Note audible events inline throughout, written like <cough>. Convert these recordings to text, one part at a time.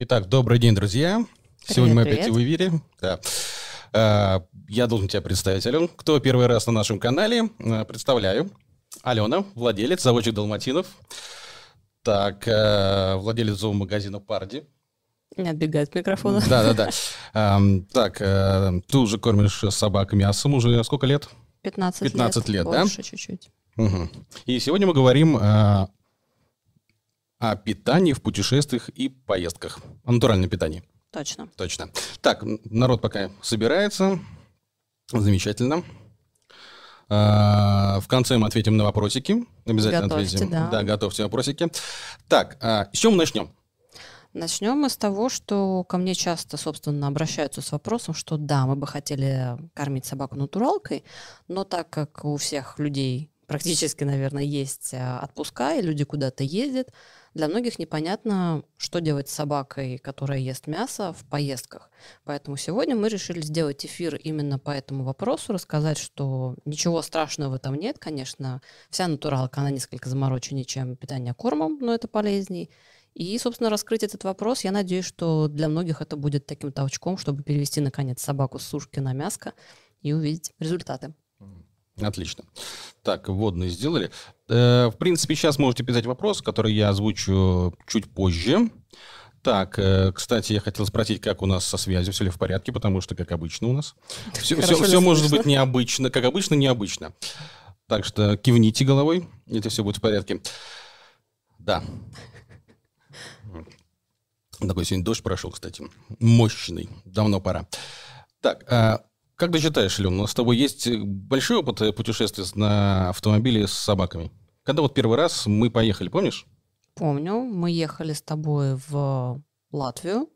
Итак, добрый день, друзья. Привет, Сегодня мы привет. опять в эфире. Да. А, Я должен тебя представить, Ален. Кто первый раз на нашем канале? А, Представляю. Алена, владелец, заводчик Далматинов. Так, э, владелец зоомагазина Парди. Не отбегает от микрофона. Да-да-да. Ам, Так, ты уже кормишь собак мясом уже сколько лет? 15, 15 лет, да? Больше чуть-чуть. Мгм. И сегодня мы говорим э, о питании в путешествиях и поездках. О натуральном питании. Точно. Точно. Так, народ пока собирается. Замечательно. А, В конце мы ответим на вопросики. Обязательно Готовьте, ответим. да. готовьте вопросики. Так, а, с чем мы начнем? Начнем мы с того, что ко мне часто, собственно, обращаются с вопросом, что да, мы бы хотели кормить собаку натуралкой, но так как у всех людей практически, наверное, есть а, отпуска, и люди куда-то ездят, для многих непонятно, что делать с собакой, которая ест мясо в поездках. Поэтому сегодня мы решили сделать эфир именно по этому вопросу, рассказать, что ничего страшного в этом нет. Конечно, вся натуралка, она несколько замороченнее, чем питание кормом, но это полезней. И, собственно, раскрыть этот вопрос, я надеюсь, что для многих это будет таким толчком, чтобы перевести, наконец, собаку с сушки на мяско и увидеть результаты. Отлично. Так, вводные сделали. Э, В принципе, сейчас можете писать вопрос, который я озвучу чуть позже. Так, э, кстати, я хотел спросить, как у нас со связью, все ли в порядке, потому что, как обычно у нас, все, Хорошо ли может быть необычно, как обычно, необычно. Так что кивните головой, это все будет в порядке. Да. Такой сегодня дождь прошел, кстати. Мощный. Давно пора. Так, а как ты считаешь, Лен, у нас с тобой есть большой опыт э, путешествий на автомобиле с собаками? Когда вот первый раз мы поехали, помнишь? Помню, мы ехали с тобой в Латвию,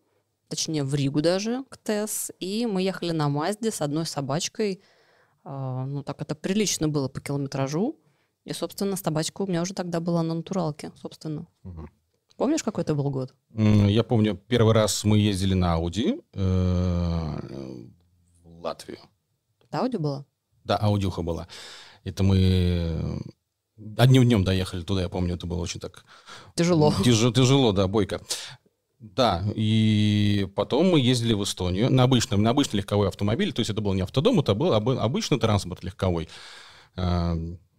точнее в Ригу даже, к ТЭС, и мы ехали на Мазде с одной собачкой. А, Ну, так это прилично было по километражу. И, собственно, собачка у меня уже тогда была на натуралке, собственно. Помнишь, какой это был год? Я помню, первый раз мы ездили на Ауди э, Латвию. Это Ауди была? Да, Аудюха была. Это мы э, одним днем доехали туда, я помню, это было очень так... Тяжело. Тяжело, тяжело, да, бойко. Да, и потом мы ездили в Эстонию на обычном, на обычный легковой автомобиль, то есть это был не автодом, это был обы- обычный транспорт легковой.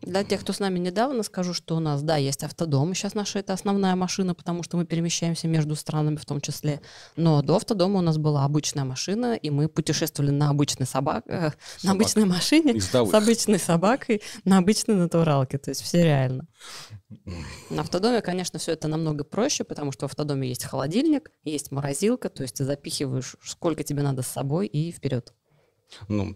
Для тех, кто с нами недавно, скажу, что у нас, да, есть автодом. Сейчас наша это основная машина, потому что мы перемещаемся между странами в том числе. Но до автодома у нас была обычная машина, и мы путешествовали на обычной собак, э, на Собак. обычной машине Ездовых. с обычной собакой на обычной натуралке. То есть все реально. На автодоме, конечно, все это намного проще, потому что в автодоме есть холодильник, есть морозилка, то есть ты запихиваешь, сколько тебе надо с собой, и вперед. Ну,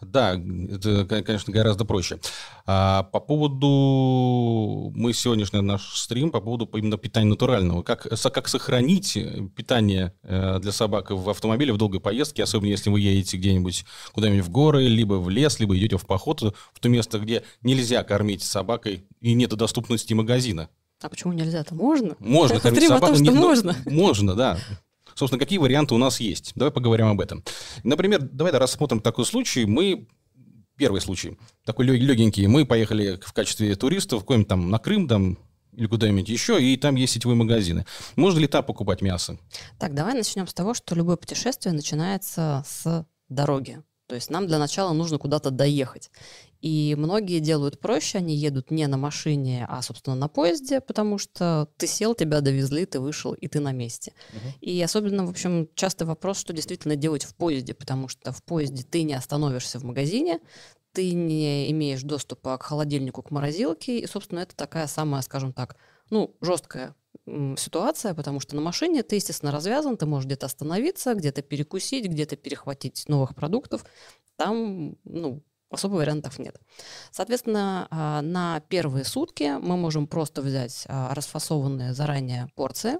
да, это, кон- конечно, гораздо проще. А по поводу... Мы сегодняшний наш стрим по поводу именно питания натурального. Как, как сохранить э, питание э, для собак в автомобиле в долгой поездке, особенно если вы едете где-нибудь куда-нибудь в горы, либо в лес, либо идете в поход в то место, где нельзя кормить собакой и нет доступности магазина. А почему нельзя-то? Можно? Можно Стрим кормить о том, что не- ну, можно. Можно, да. Собственно, какие варианты у нас есть? Давай поговорим об этом. Например, давай рассмотрим такой случай. Мы первый случай, такой легенький. Мы поехали в качестве туристов куда-нибудь там на Крым там, или куда-нибудь еще, и там есть сетевые магазины. Можно ли там покупать мясо? Так, давай начнем с того, что любое путешествие начинается с дороги. То есть нам для начала нужно куда-то доехать. И многие делают проще, они едут не на машине, а, собственно, на поезде, потому что ты сел, тебя довезли, ты вышел, и ты на месте. И особенно, в общем, частый вопрос, что действительно делать в поезде, потому что в поезде ты не остановишься в магазине, ты не имеешь доступа к холодильнику, к морозилке, и, собственно, это такая самая, скажем так, ну, жесткая ситуация, потому что на машине ты, естественно, развязан, ты можешь где-то остановиться, где-то перекусить, где-то перехватить новых продуктов. Там, ну, особо вариантов нет. Соответственно, а, на первые сутки мы можем просто взять а, расфасованные заранее порции,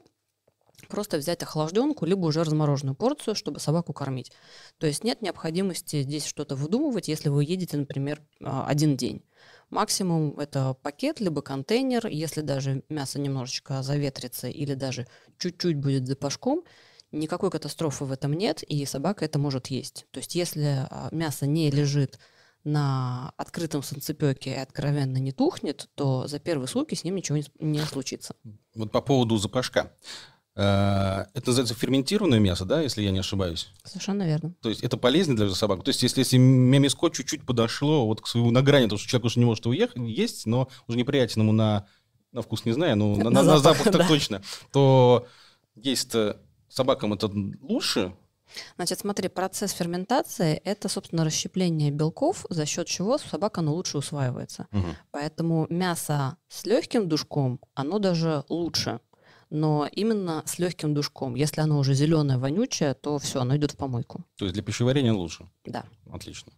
просто взять охлажденку, либо уже размороженную порцию, чтобы собаку кормить. То есть нет необходимости здесь что-то выдумывать, если вы едете, например, а, один день. Максимум это пакет, либо контейнер. Если даже мясо немножечко заветрится или даже чуть-чуть будет запашком, никакой катастрофы в этом нет, и собака это может есть. То есть если мясо не лежит на открытом санцепёке и откровенно не тухнет, то за первые сутки с ним ничего не, случится. Вот по поводу запашка. Э, это называется ферментированное мясо, да, если я не ошибаюсь? Совершенно верно. То есть это полезно для собак? То есть если, если мяско чуть-чуть подошло вот к своему на грани, то что человек уже не может уехать, есть, но уже неприятен ему на, на вкус не знаю, но <laughs> на, на, на запах, так да. точно, то есть собакам это лучше, Значит, смотри, процесс ферментации – это, собственно, расщепление белков, за счет чего собака оно лучше усваивается. Угу. Поэтому мясо с легким душком, оно даже лучше. Но именно с легким душком. Если оно уже зеленое, вонючее, то все, оно идет в помойку. То есть для пищеварения лучше? Да. Отлично.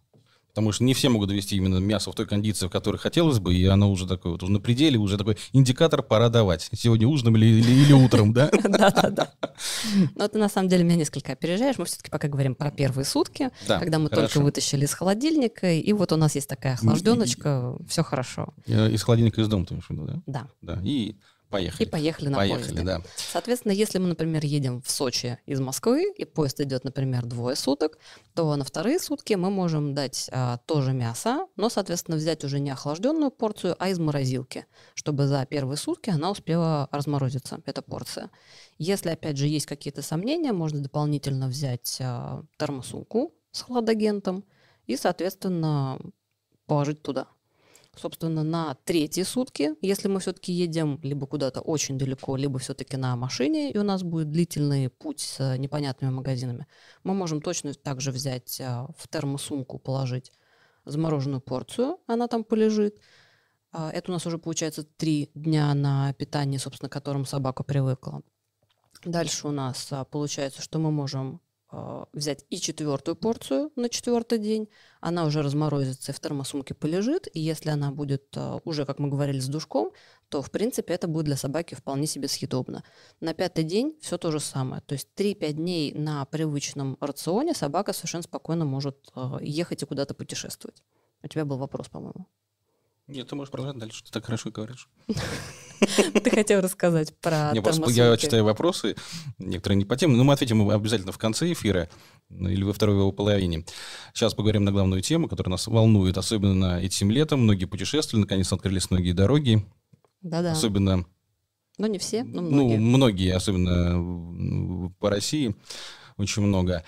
Потому что не все могут довести именно мясо в той кондиции, в которой хотелось бы, и оно уже такое вот уже на пределе, уже такой индикатор пора давать. Сегодня ужином или, или, или утром, да? <laughs> Да-да-да. Но ты на самом деле меня несколько опережаешь. Мы все-таки пока говорим про первые сутки, когда мы только вытащили из холодильника, и вот у нас есть такая охлажденочка, все хорошо. Э, из холодильника из дома, ты имеешь в виду, да? Да. Да. И Поехали. И поехали на поехали, поезде. да. Соответственно, если мы, например, едем в Сочи из Москвы, и поезд идет, например, двое суток, то на вторые сутки мы можем дать а, тоже мясо, но, соответственно, взять уже не охлажденную порцию, а из морозилки, чтобы за первые сутки она успела разморозиться, эта порция. Если, опять же, есть какие-то сомнения, можно дополнительно взять а, термосумку с хладагентом и, соответственно, положить туда собственно, на третьи сутки, если мы все-таки едем либо куда-то очень далеко, либо все-таки на машине, и у нас будет длительный путь с непонятными магазинами, мы можем точно также взять а, в термосумку, положить замороженную порцию, она там полежит. А, это у нас уже получается три дня на питание, собственно, к которому собака привыкла. Дальше у нас а, получается, что мы можем взять и четвертую порцию на четвертый день, она уже разморозится и в термосумке полежит, и если она будет а, уже, как мы говорили, с душком, то, в принципе, это будет для собаки вполне себе съедобно. На пятый день все то же самое. То есть 3-5 дней на привычном рационе собака совершенно спокойно может а, ехать и куда-то путешествовать. У тебя был вопрос, по-моему. Нет, ты можешь продолжать дальше, ты так хорошо говоришь. <laughs> <laughs> Ты хотел рассказать про Не, Я читаю вопросы, некоторые не по теме, но мы ответим обязательно в конце эфира ну, или во второй его половине. Сейчас поговорим на главную тему, которая нас волнует, особенно этим летом. Многие путешествовали, наконец открылись многие дороги. Да-да. Особенно... Ну, не все, но многие. Ну, многие, особенно по России, очень много.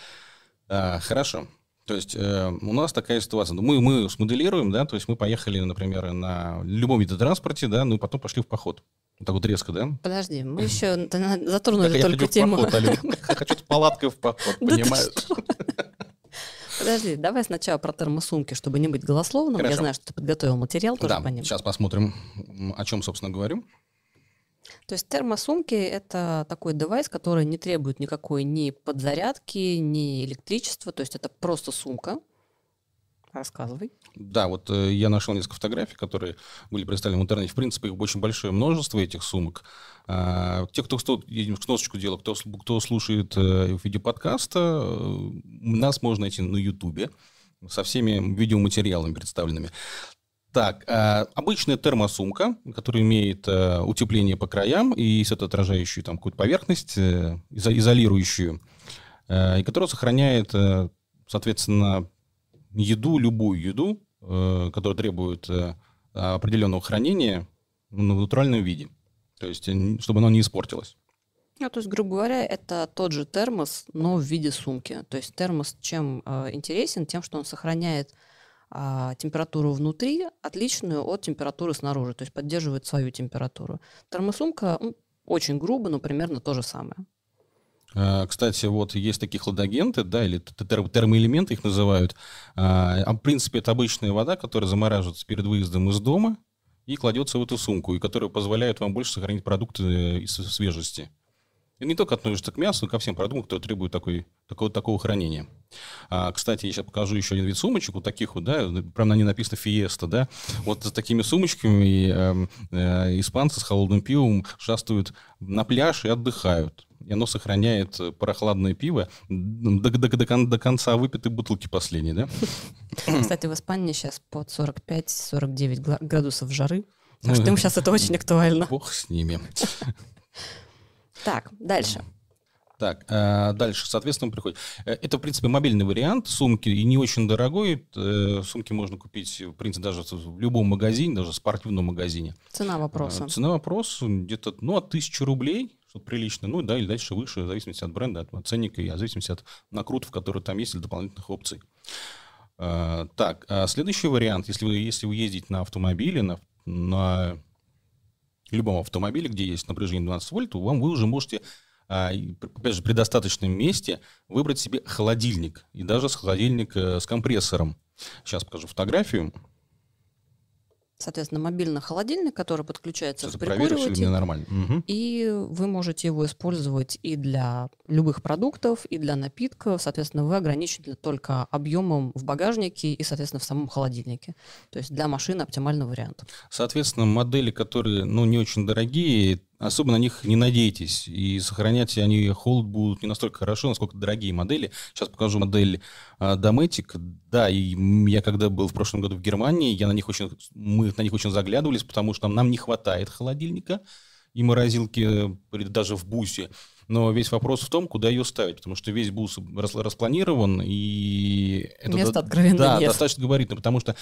А, хорошо. То есть э, у нас такая ситуация. Ну, мы, мы смоделируем, да, то есть мы поехали, например, на любом виде транспорте, да, ну и потом пошли в поход. Вот так вот резко, да? Подожди, мы еще затронули только тему. <laughs> Хочу с палаткой в поход, понимаешь? Подожди, давай сначала про термосумки, чтобы не быть голословным. Я знаю, что ты подготовил материал тоже по ним. сейчас посмотрим, о чем, собственно, говорю. То есть термосумки – это такой девайс, который не требует никакой ни подзарядки, ни электричества, то есть это просто сумка. Рассказывай. Да, вот э, я нашел несколько фотографий, которые были представлены в интернете. В принципе, их очень большое множество этих сумок. А, те, кто, кто сносочку делал, кто, кто слушает э, в виде подкаста, э, нас можно найти на Ютубе со всеми видеоматериалами представленными. Так, э, обычная термосумка, которая имеет э, утепление по краям и светоотражающую там какую-то поверхность, э, изолирующую, и которая сохраняет, соответственно, еду, любую еду, которая требует определенного хранения в натуральном виде. То есть, чтобы оно не испортилось. Ну, то есть, грубо говоря, это тот же термос, но в виде сумки. То есть термос чем интересен? Тем, что он сохраняет а, температуру внутри отличную от температуры снаружи, то есть поддерживает свою температуру. Термосумка ну, очень грубо, но примерно то же самое. А, кстати, вот есть такие хладагенты, да, или термоэлементы их называют. А, в принципе, это обычная вода, которая замораживается перед выездом из дома и кладется в эту сумку, и которая позволяет вам больше сохранить продукты э, свежести. И не только относится к мясу, но ко всем продуктам, которые требуют такой, такого, такого хранения. А, кстати, я сейчас покажу еще один вид сумочек, вот таких вот, да, прям на ней написано «Фиеста», да. Вот с такими сумочками э, э, испанцы с холодным пивом шастают на пляж и отдыхают. И оно сохраняет прохладное пиво до, до, до, до конца выпитой бутылки последней, да? <laughs> Кстати, в Испании сейчас под 45-49 градусов жары. Так что им сейчас это очень актуально. Бог с ними. Так, дальше. Так, э, дальше, соответственно, приходит. Э, это, в принципе, мобильный вариант сумки, и не очень дорогой. Э, сумки можно купить, в принципе, даже в любом магазине, даже в спортивном магазине. Цена вопроса. Цена вопроса где-то, ну, от тысячи рублей, что-то приличное, ну да, или дальше выше, в зависимости от бренда, от ценника и в зависимости от накрутов, которые там есть, или дополнительных опций. А, так, а следующий вариант, если вы, если вы ездите на автомобиле, на, на любом автомобиле, где есть напряжение 12 вольт, вам вы уже можете а, опять же, при достаточном месте выбрать себе холодильник. И даже с холодильник э, с компрессором. Сейчас покажу фотографию. Соответственно, мобильный холодильник, который подключается Сейчас к прикуривателю, нормально. Мгм. и вы можете его использовать и для любых продуктов, и для напитков. Соответственно, вы ограничены только объемом в багажнике и, соответственно, в самом холодильнике. То есть для машины оптимальный вариант. Соответственно, модели, которые ну, не очень дорогие, особо на них не надейтесь. И сохранять они холод будут не настолько хорошо, насколько дорогие модели. Сейчас покажу модель а, Dometic. Да, и я когда был в прошлом году в Германии, я на них очень, мы на них очень заглядывались, потому что нам не хватает холодильника и морозилки э, даже в бусе. Но весь вопрос в том, куда ее ставить, потому что весь бус рас- распланирован, и... это Места до- откровенно да, нет. достаточно габаритно, потому что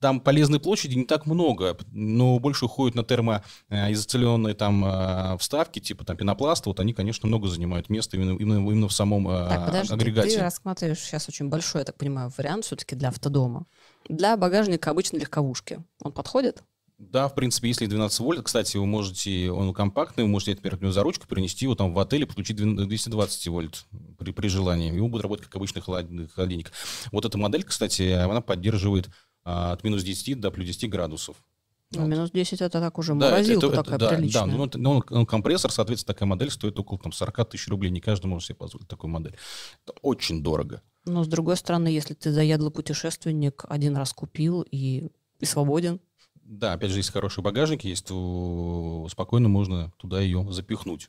там полезной площади не так много, но больше уходит на термоизоляционные там э, вставки, типа там пенопласта, вот они, конечно, много занимают места именно, именно, именно в самом э, Так, подожди, агрегате. ты рассматриваешь сейчас очень большой, я так понимаю, вариант все-таки для автодома. Для багажника обычно легковушки. Он подходит? Да, в принципе, если 12 вольт, кстати, вы можете, он компактный, вы можете, например, за ручку перенести его там в отель и подключить 220 вольт при, при желании. Он будет работать как обычный холод- холодильник. Вот эта модель, кстати, она поддерживает а, от минус 10 до плюс 10 градусов. Ну, Вот. минус 10 это так уже Да, это- морозилка это- такая да, приличная. Да, ну, это- ну, он, он компрессор, соответственно, такая модель стоит около там, 40 тысяч рублей. Не каждый может себе позволить такую модель. Это очень дорого. Но с другой стороны, если ты заядлый путешественник, один раз купил и, и свободен, Да, опять же, если хороший багажник есть, то спокойно можно туда ее запихнуть.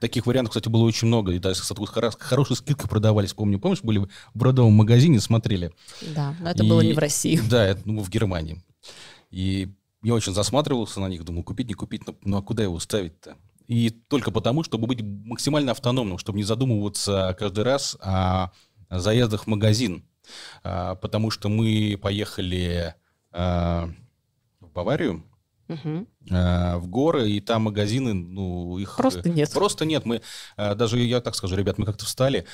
Таких вариантов, кстати, было очень много. И даже с такой хоро- хорошей скидкой продавались. Помню, помнишь, были в бродовом магазине, смотрели. да, но это И- было не в России. <laughs> Да, это ну, в Германии. И я очень засматривался на них, думаю, купить, не купить, но, ну а куда его ставить-то? И только потому, чтобы быть максимально автономным, чтобы не задумываться каждый раз о заездах в магазин. А, Потому что мы поехали а, Баварию, Мгм. а, в горы, и там магазины, ну, их... Просто нет. Просто нет. Мы, а, даже я так скажу, ребят, мы как-то встали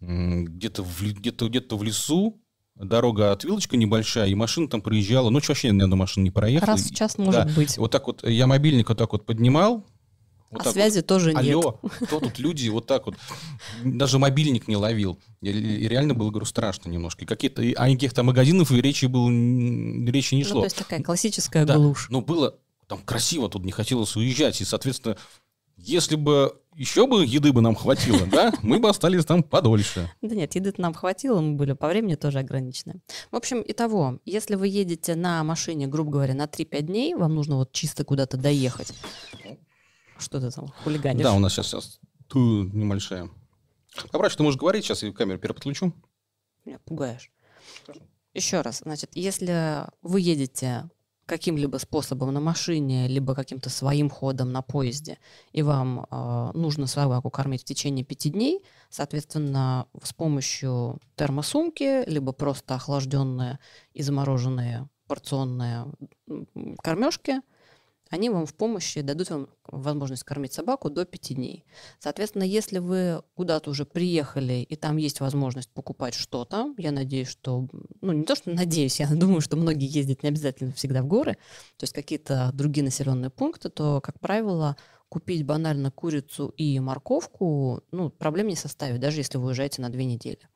где-то в, где-то, где-то в лесу, дорога отвилочка небольшая, и машина там проезжала. Ночью вообще ни одной машины не проехала. Раз в час может да. быть. Вот так вот я мобильник вот так вот поднимал. Вот а связи тоже вот, нет. Алло, кто тут люди вот так вот. Даже мобильник не ловил. И, и реально было, говорю, страшно немножко. И какие-то, и- а никаких там магазинов и речи, было, речи не Ну, шло. то есть такая классическая Да, глушь. Но было там красиво, тут не хотелось уезжать. И, соответственно, если бы еще бы еды бы нам хватило, да, мы бы остались там подольше. Да нет, еды нам хватило, мы были по времени тоже ограничены. В общем, итого, если вы едете на машине, грубо говоря, на 3-5 дней, вам нужно вот чисто куда-то доехать. Что ты там хулиганишь? Да, у нас сейчас, сейчас ту небольшая. Попроще, ты можешь говорить, сейчас я камеру переподключу. Меня пугаешь. Еще раз, значит, если вы едете каким-либо способом на машине, либо каким-то своим ходом на поезде, и вам э, нужно собаку кормить в течение пяти дней, соответственно, с помощью термосумки, либо просто охлажденные и замороженные порционные кормежки, они вам в помощи дадут вам возможность кормить собаку до 5 дней. Соответственно, если вы куда-то уже приехали, и там есть возможность покупать что-то, я надеюсь, что... Ну, не то, что надеюсь, я <laughs> думаю, что многие ездят не обязательно всегда в горы, то есть какие-то другие населенные пункты, то, как правило, купить банально курицу и морковку, ну, проблем не составит, даже если вы уезжаете на две недели.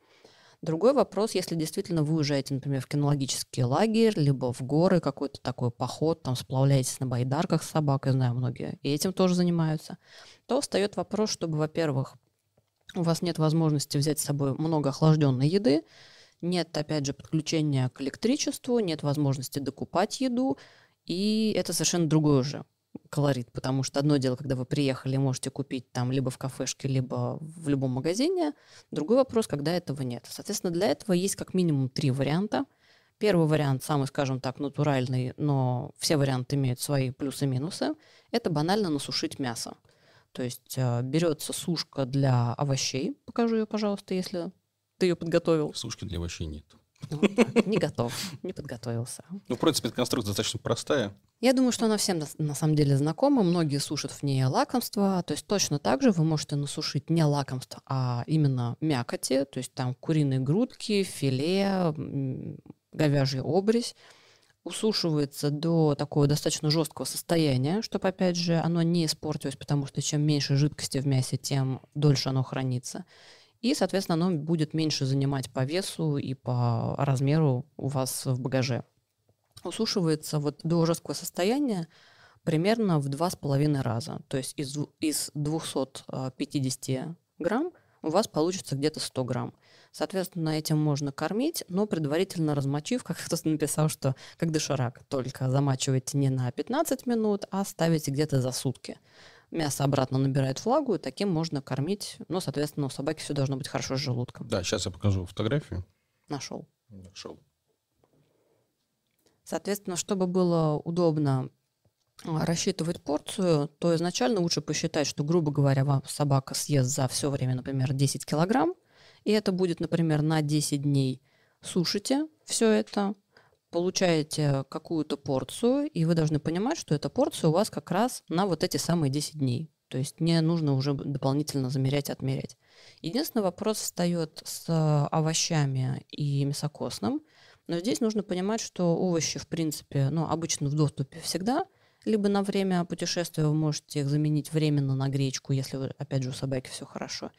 Другой вопрос, если действительно вы уезжаете, например, в кинологический лагерь, либо в горы, какой-то такой поход, там сплавляетесь на байдарках с собакой, знаю, многие и этим тоже занимаются, то встает вопрос, чтобы, во-первых, у вас нет возможности взять с собой много охлажденной еды, нет, опять же, подключения к электричеству, нет возможности докупать еду, и это совершенно другой уже колорит, потому что одно дело, когда вы приехали, можете купить там либо в кафешке, либо в любом магазине, Другой вопрос, когда этого нет. Соответственно, для этого есть как минимум три варианта. Первый вариант, самый, скажем так, натуральный, но все варианты имеют свои плюсы и минусы. Это банально насушить мясо. То есть э, берется сушка для овощей. Покажу ее, пожалуйста, если ты ее подготовил. Сушки для овощей нет. Не готов, не подготовился. Ну, в принципе, эта конструкция достаточно простая. Я думаю, что она всем на, самом деле знакома. Многие сушат в ней лакомство. То есть точно так же вы можете насушить не лакомство, а именно мякоти. То есть там куриные грудки, филе, говяжий обрезь. Усушивается до такого достаточно жесткого состояния, чтобы, опять же, оно не испортилось, потому что чем меньше жидкости в мясе, тем дольше оно хранится. И, соответственно, оно будет меньше занимать по весу и по размеру у вас в багаже. Усушивается вот до жесткого состояния примерно в два с половиной раза. То есть из, из 250 грамм у вас получится где-то 100 грамм. Соответственно, этим можно кормить, но предварительно размочив, <laughs> как кто-то написал, что как доширак, только замачивайте не на 15 минут, а ставите где-то за сутки мясо обратно набирает влагу, и таким можно кормить. Но, соответственно, у собаки все должно быть хорошо с желудком. Да, сейчас я покажу фотографию. Нашел. Нашел. Соответственно, чтобы было удобно а, рассчитывать порцию, то изначально лучше посчитать, что, грубо говоря, вам собака съест за все время, например, 10 килограмм, и это будет, например, на 10 дней. Сушите все это, получаете какую-то порцию, и вы должны понимать, что эта порция у вас как раз на вот эти самые 10 дней. То есть не нужно уже дополнительно замерять, отмерять. Единственный вопрос встает с овощами и мясокосным. Но здесь нужно понимать, что овощи, в принципе, ну, обычно в доступе всегда. Либо на время путешествия вы можете их заменить временно на гречку, если, вы, опять же, у собаки все хорошо.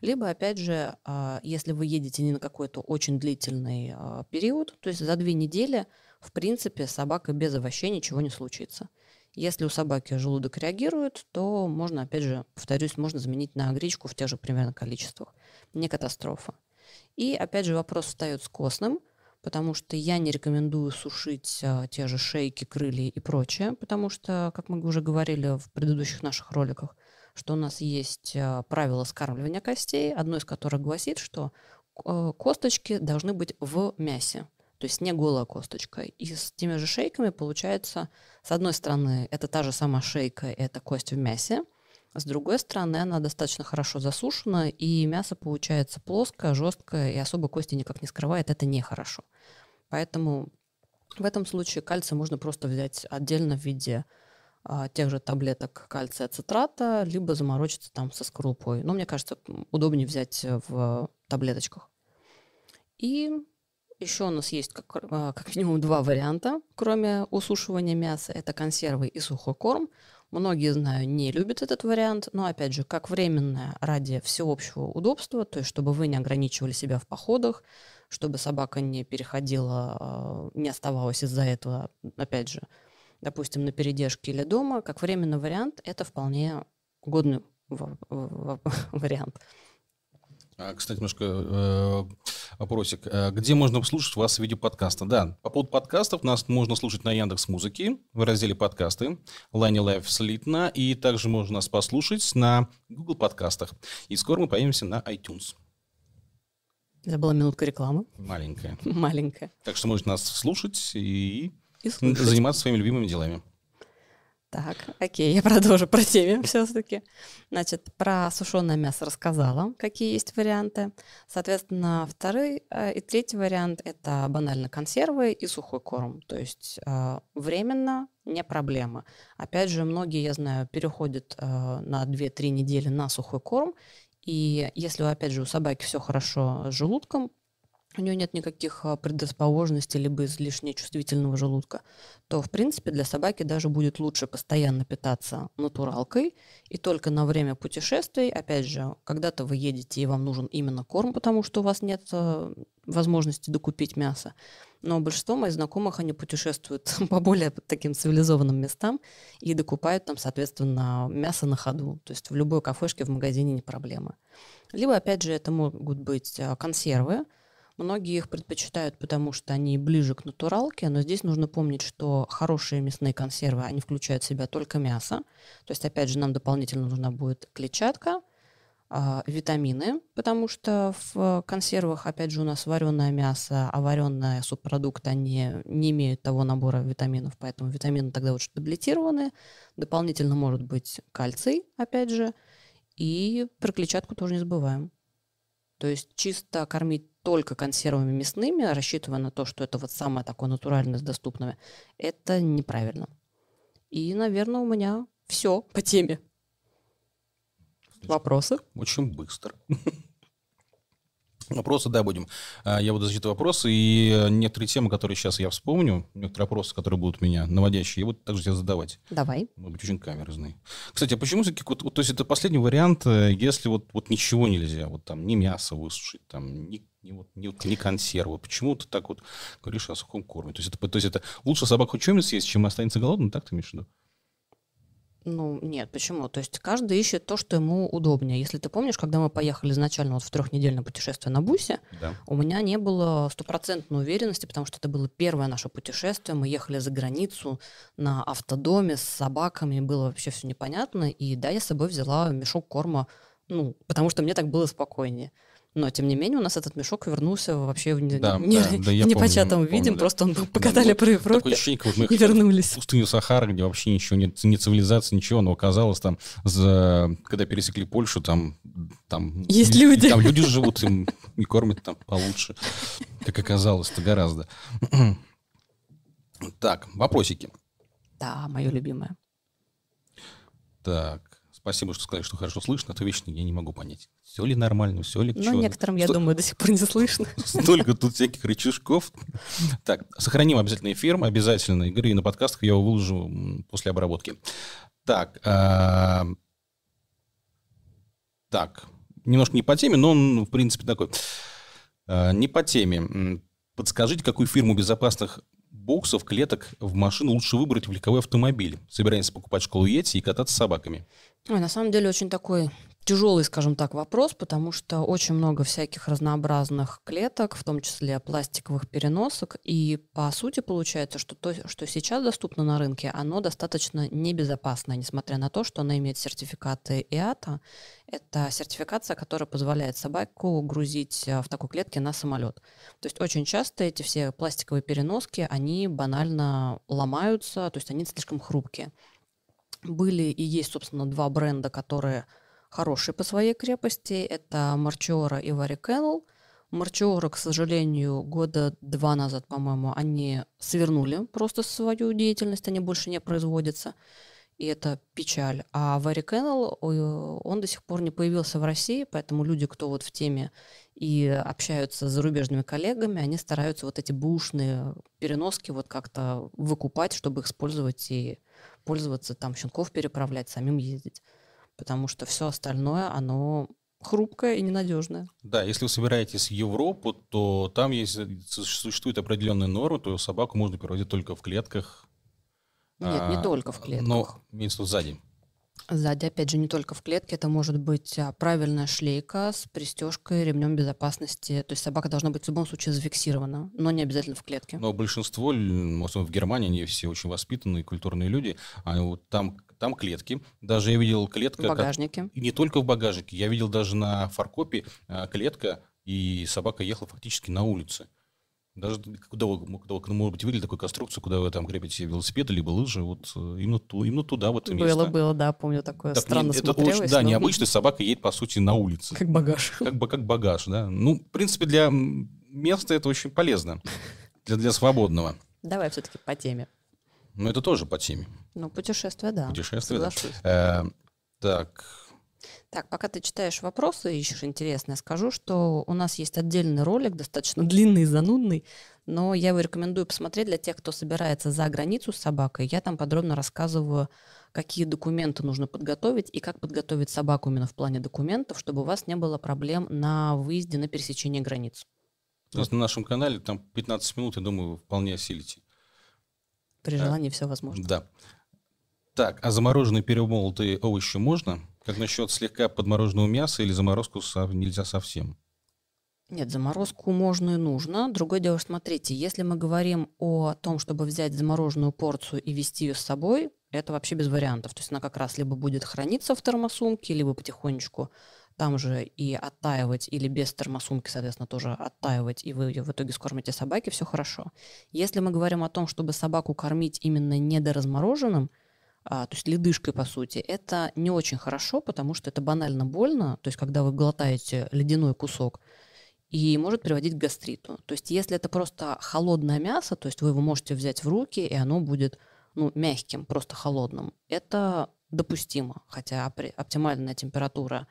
Либо, опять же, а, если вы едете не на какой-то очень длительный а, период, то есть за две недели, в принципе, собака без овощей ничего не случится. Если у собаки желудок реагирует, то можно, опять же, повторюсь, можно заменить на гречку в тех же примерно количествах. Не катастрофа. И, опять же, вопрос встает с костным, потому что я не рекомендую сушить а, те же шейки, крылья и прочее, потому что, как мы уже говорили в предыдущих наших роликах, что у нас есть э, правило скармливания костей, одно из которых гласит, что э, косточки должны быть в мясе, то есть не голая косточка. И с теми же шейками получается, с одной стороны, это та же самая шейка, это кость в мясе, с другой стороны, она достаточно хорошо засушена, и мясо получается плоское, жесткое, и особо кости никак не скрывает, это нехорошо. Поэтому в этом случае кальций можно просто взять отдельно в виде а, тех же таблеток кальция цитрата, либо заморочиться там со скорлупой. Но мне кажется, удобнее взять в таблеточках. И еще у нас есть как, а, как минимум два варианта, кроме усушивания мяса. Это консервы и сухой корм. Многие, знаю, не любят этот вариант, но, опять же, как временное ради всеобщего удобства, то есть чтобы вы не ограничивали себя в походах, чтобы собака не переходила, а, не оставалась из-за этого, опять же, допустим, на передержке или дома, как временный вариант, это вполне годный <laughs> вариант. А, кстати, немножко э, вопросик. Э, где можно слушать вас в виде подкаста? Да, по поводу подкастов нас можно слушать на Яндекс Музыке в разделе подкасты, Лайни Лайф Слитно, и также можно нас послушать на Google подкастах. И скоро мы появимся на iTunes. Это была минутка рекламы. Маленькая. <laughs> Маленькая. Так что можете нас слушать и и слушать. Заниматься своими любимыми делами. Так, окей, я продолжу про теме <laughs> все-таки. Значит, про сушеное мясо рассказала, какие есть варианты. Соответственно, второй э, и третий вариант – это банально консервы и сухой корм. То есть э, временно не проблема. Опять же, многие, я знаю, переходят э, на 2-3 недели на сухой корм, и если, опять же, у собаки все хорошо с желудком, у нее нет никаких а, предрасположенностей либо излишне чувствительного желудка, то, в принципе, для собаки даже будет лучше постоянно питаться натуралкой, и только на время путешествий, опять же, когда-то вы едете, и вам нужен именно корм, потому что у вас нет а, возможности докупить мясо. Но большинство моих знакомых, они путешествуют <laughs> по более таким цивилизованным местам и докупают там, соответственно, мясо на ходу. То есть в любой кафешке, в магазине не проблема. Либо, опять же, это могут быть а, консервы, Многие их предпочитают, потому что они ближе к натуралке, но здесь нужно помнить, что хорошие мясные консервы, они включают в себя только мясо. То есть, опять же, нам дополнительно нужна будет клетчатка, э, витамины, потому что в консервах, опять же, у нас вареное мясо, а вареные субпродукты, они не имеют того набора витаминов, поэтому витамины тогда очень таблетированы. Дополнительно может быть кальций, опять же, и про клетчатку тоже не забываем. То есть чисто кормить только консервами мясными, рассчитывая на то, что это вот самое такое натуральное с доступными, это неправильно. И, наверное, у меня все по теме. Вопросы? Очень быстро. Вопросы, да, будем. А, я буду зачитывать вопросы, и э, некоторые темы, которые сейчас я вспомню, некоторые вопросы, которые будут у меня наводящие, я буду также тебе задавать. Давай. Может быть, очень камерные. Кстати, а почему все-таки, вот, вот, то есть это последний вариант, э, если вот, вот ничего нельзя, вот там ни мясо высушить, там ни, ни, вот, ни, ни консервы, почему ты так вот говоришь о сухом корме? То есть это, то есть это лучше хоть что-нибудь съесть, чем останется голодным, так ты имеешь в виду? Ну, нет, почему? То есть каждый ищет то, что ему удобнее. Если ты помнишь, когда мы поехали изначально вот в трехнедельное путешествие на бусе, Да. у меня не было стопроцентной уверенности, потому что это было первое наше путешествие. Мы ехали за границу на автодоме с собаками, было вообще все непонятно. И да, я с собой взяла мешок корма, ну, потому что мне так было спокойнее. Но, тем не менее, у нас этот мешок вернулся вообще в, не- Да, не- да, да, в помню, непочатом помню, виде. да. Просто он был покатали по Такое Европе ощущение, как мы <laughs> и вернулись. в пустыню Сахара, где вообще ничего нет, ни цивилизации, ничего, но оказалось там, за, когда пересекли Польшу, там, там Есть и- люди. и Там люди живут, им и кормят там получше, как оказалось-то гораздо. Так, вопросики. Да, мое любимое. Так, спасибо, что сказали, что хорошо слышно. Это вечно я не могу понять. Все ли нормально, все ли чё? некоторым, я Сто- думаю, до сих пор не слышно. <laughs> Столько тут всяких рычажков. Так, сохраним обязательно эфир, обязательно. Игры на подкастах я его выложу после обработки. Так, а, так, немножко не по теме, но он, в принципе, такой. А, Не по теме. Подскажите, какую фирму безопасных боксов, клеток в машину лучше выбрать в легковой автомобиль? Собираемся покупать школу Йети и кататься с собаками. Ой, на самом деле очень такой тяжелый, скажем так, вопрос, потому что очень много всяких разнообразных клеток, в том числе пластиковых переносок, и по сути получается, что то, что сейчас доступно на рынке, оно достаточно небезопасное, несмотря на то, что оно имеет сертификаты ИАТА. Это сертификация, которая позволяет собаку грузить э, в такой клетке на самолет. То есть очень часто эти все пластиковые переноски, они банально ломаются, то есть они слишком хрупкие. Были и есть, собственно, два бренда, которые хорошие по своей крепости. Это Марчиора и Вари Kennel. Марчиора, к сожалению, года два назад, по-моему, они свернули просто свою деятельность, они больше не производятся. И это печаль. А э, он до сих пор не появился в России, поэтому люди, кто вот в теме и общаются с зарубежными коллегами, они стараются вот эти бушные переноски вот как-то выкупать, чтобы использовать и пользоваться, там, щенков переправлять, самим ездить. Потому что все остальное, оно хрупкое и ненадежное. Да, если вы собираетесь в Европу, то там есть, существует определенная норма, то собаку можно переводить только в клетках. Нет, не А, только в клетках. Но имеется в сзади. Сзади, опять же, не только в клетке, это может быть а, правильная шлейка с пристежкой, ремнем безопасности. То есть собака должна быть в любом случае зафиксирована, но не обязательно в клетке. Но большинство, м, особенно в Германии, они все очень воспитанные, культурные люди, а вот там, там клетки. Даже я видел клетка... в как- багажнике. И не только в багажнике. Я видел даже на фаркопе а, клетка, и собака ехала фактически на улице. Даже куда вы, куда вы, может быть, видели такую конструкцию, куда вы там крепите велосипед либо лыжи, вот э, именно, ту- именно туда, в это место. Было, было, да, помню такое. Так, Странно это смотрелось. очень, да, но- необычно, собака едет, по сути, на улице. Как багаж. <laughs> Как бы как багаж, да. Ну, в принципе, для места это очень полезно. Для, для свободного. Давай все-таки по теме. Но это тоже по теме. Ну, путешествие, да. Путешествие, да. Э, так, Так, пока ты читаешь вопросы, ищешь интересное, скажу, что у нас есть отдельный ролик, достаточно длинный и занудный, но я его рекомендую посмотреть для тех, кто собирается за границу с собакой. Я там подробно рассказываю, какие документы нужно подготовить и как подготовить собаку именно в плане документов, чтобы у вас не было проблем на выезде на пересечение границ. то есть на нашем канале там 15 минут, я думаю, вы вполне осилите. При А, желании все возможно. Да. Так, а замороженные перемолотые овощи можно? Как насчет слегка подмороженного мяса или заморозку нельзя совсем? Нет, заморозку можно и нужно. Другое дело, смотрите, если мы говорим о том, чтобы взять замороженную порцию и везти ее с собой, это вообще без вариантов. То есть она как раз либо будет храниться в термосумке, либо потихонечку там же и оттаивать, или без термосумки, соответственно, тоже оттаивать, и вы ее в итоге скормите собаке, все хорошо. Если мы говорим о том, чтобы собаку кормить именно недоразмороженным, а, то есть ледышкой, по сути, это не очень хорошо, потому что это банально больно. То есть когда вы глотаете ледяной кусок, и может приводить к гастриту. То есть если это просто холодное мясо, то есть вы его можете взять в руки, и оно будет ну, мягким, просто холодным, это допустимо. Хотя оптимальная температура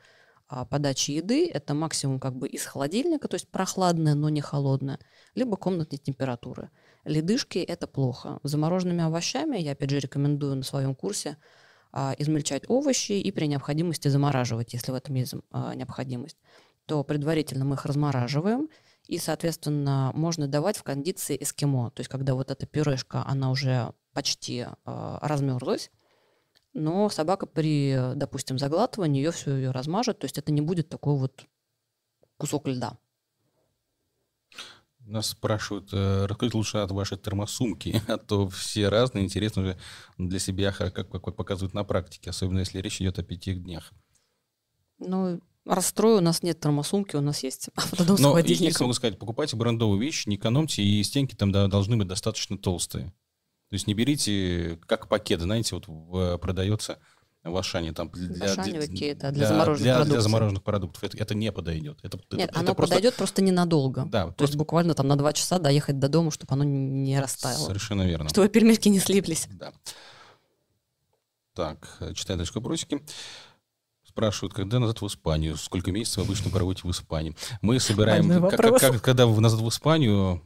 подачи еды – это максимум как бы из холодильника, то есть прохладная, но не холодная, либо комнатной температуры. Ледышки – это плохо. Замороженными овощами я, опять же, рекомендую на своем курсе а, измельчать овощи и при необходимости замораживать, если в этом есть а, необходимость то предварительно мы их размораживаем, и, соответственно, можно давать в кондиции эскимо. То есть, когда вот эта пюрешка, она уже почти э, размерзлась, но собака при, допустим, заглатывании ее все ее размажет, то есть это не будет такой вот кусок льда. Нас спрашивают, э, расскажите лучше от вашей термосумки, <laughs> а то все разные, интересно же для себя, как, как показывают на практике, особенно если речь идет о пяти днях. Ну, Расстрою, у нас нет термосумки, у нас есть автодом с Но холодильником. могу сказать, покупайте брендовую вещь, не экономьте, и стенки там да, должны быть достаточно толстые. То есть не берите, как пакет, знаете, вот в, продается в Ашане там для, Ашане, для, это, для, замороженных для, продуктов. Для замороженных продуктов. Это, это не подойдет. Это, Нет, это, оно это просто... подойдет просто ненадолго. Да, То просто... есть буквально там на два часа доехать до дома, чтобы оно не растаяло. Совершенно верно. Чтобы пельмешки не слиплись. Да. Так, читаю дальше вопросики спрашивают, когда назад в Испанию, сколько месяцев обычно проводите в Испании. Мы собираем, как, как, когда назад в Испанию,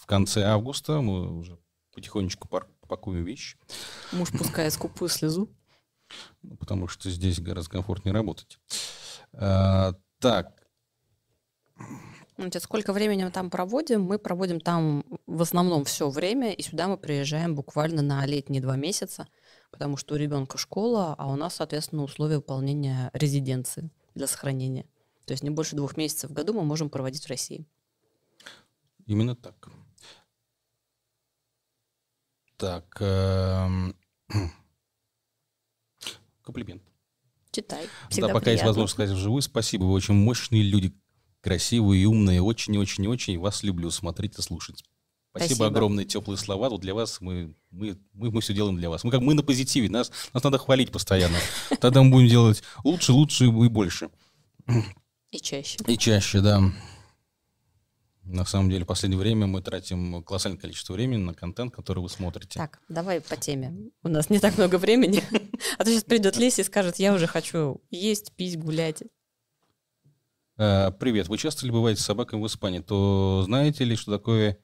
в конце августа, мы уже потихонечку пакуем вещи. Муж пускает скупую слезу. Ну, потому что здесь гораздо комфортнее работать. А, так. Значит, сколько времени мы там проводим? Мы проводим там в основном все время, и сюда мы приезжаем буквально на летние два месяца потому что у ребенка школа, а у нас, соответственно, условия выполнения резиденции для сохранения. То есть не больше двух месяцев в году мы можем проводить в России. Именно так. Так. Эм, <clears throat> комплимент. Читай. Всегда да, пока приятно. есть возможность сказать вживую, спасибо. Вы очень мощные люди, красивые и умные. Очень-очень-очень вас люблю смотреть и слушать. Спасибо, Спасибо. огромные теплые слова. Вот для вас мы, мы, мы, мы все делаем для вас. Мы как мы на позитиве, нас, нас надо хвалить постоянно. <laughs> Тогда мы будем делать лучше, лучше и больше. И чаще. И чаще, да. На самом деле, в последнее время мы тратим колоссальное количество времени на контент, который вы смотрите. Так, давай по теме. У нас не так много времени. <laughs> А то сейчас придет Леся и скажет, я уже хочу есть, пить, гулять. А, привет. Вы часто ли бываете с собаками в Испании? То знаете ли, что такое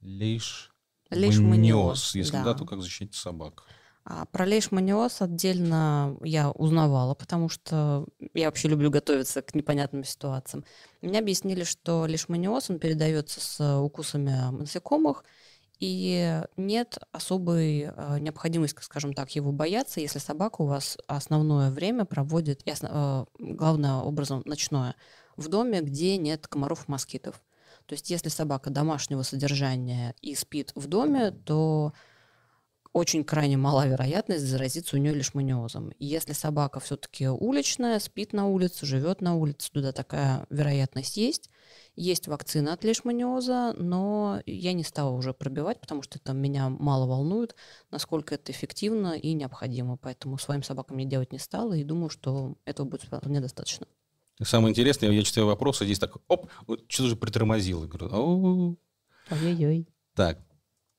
Лейш Лейшманиоз. Если да. да, то как защитить собак? А про лейшманиоз отдельно я узнавала, потому что я вообще люблю готовиться к непонятным ситуациям. Мне объяснили, что лейшманиоз, он передается с укусами насекомых, и нет особой э, необходимости, скажем так, его бояться, если собака у вас основное время проводит, и основ, э, главное образом ночное, в доме, где нет комаров и москитов. То есть если собака домашнего содержания и спит в доме, то очень крайне мала вероятность заразиться у нее лишманиозом. И если собака все-таки уличная, спит на улице, живет на улице, туда такая вероятность есть. Есть вакцина от лишманиоза, но я не стала уже пробивать, потому что это меня мало волнует, насколько это эффективно и необходимо. Поэтому своим собакам я делать не стала и думаю, что этого будет вполне достаточно. Самое интересное, я читаю вопросы, здесь так, оп, что же притормозил? Я говорю, Ой-ой-ой. Так,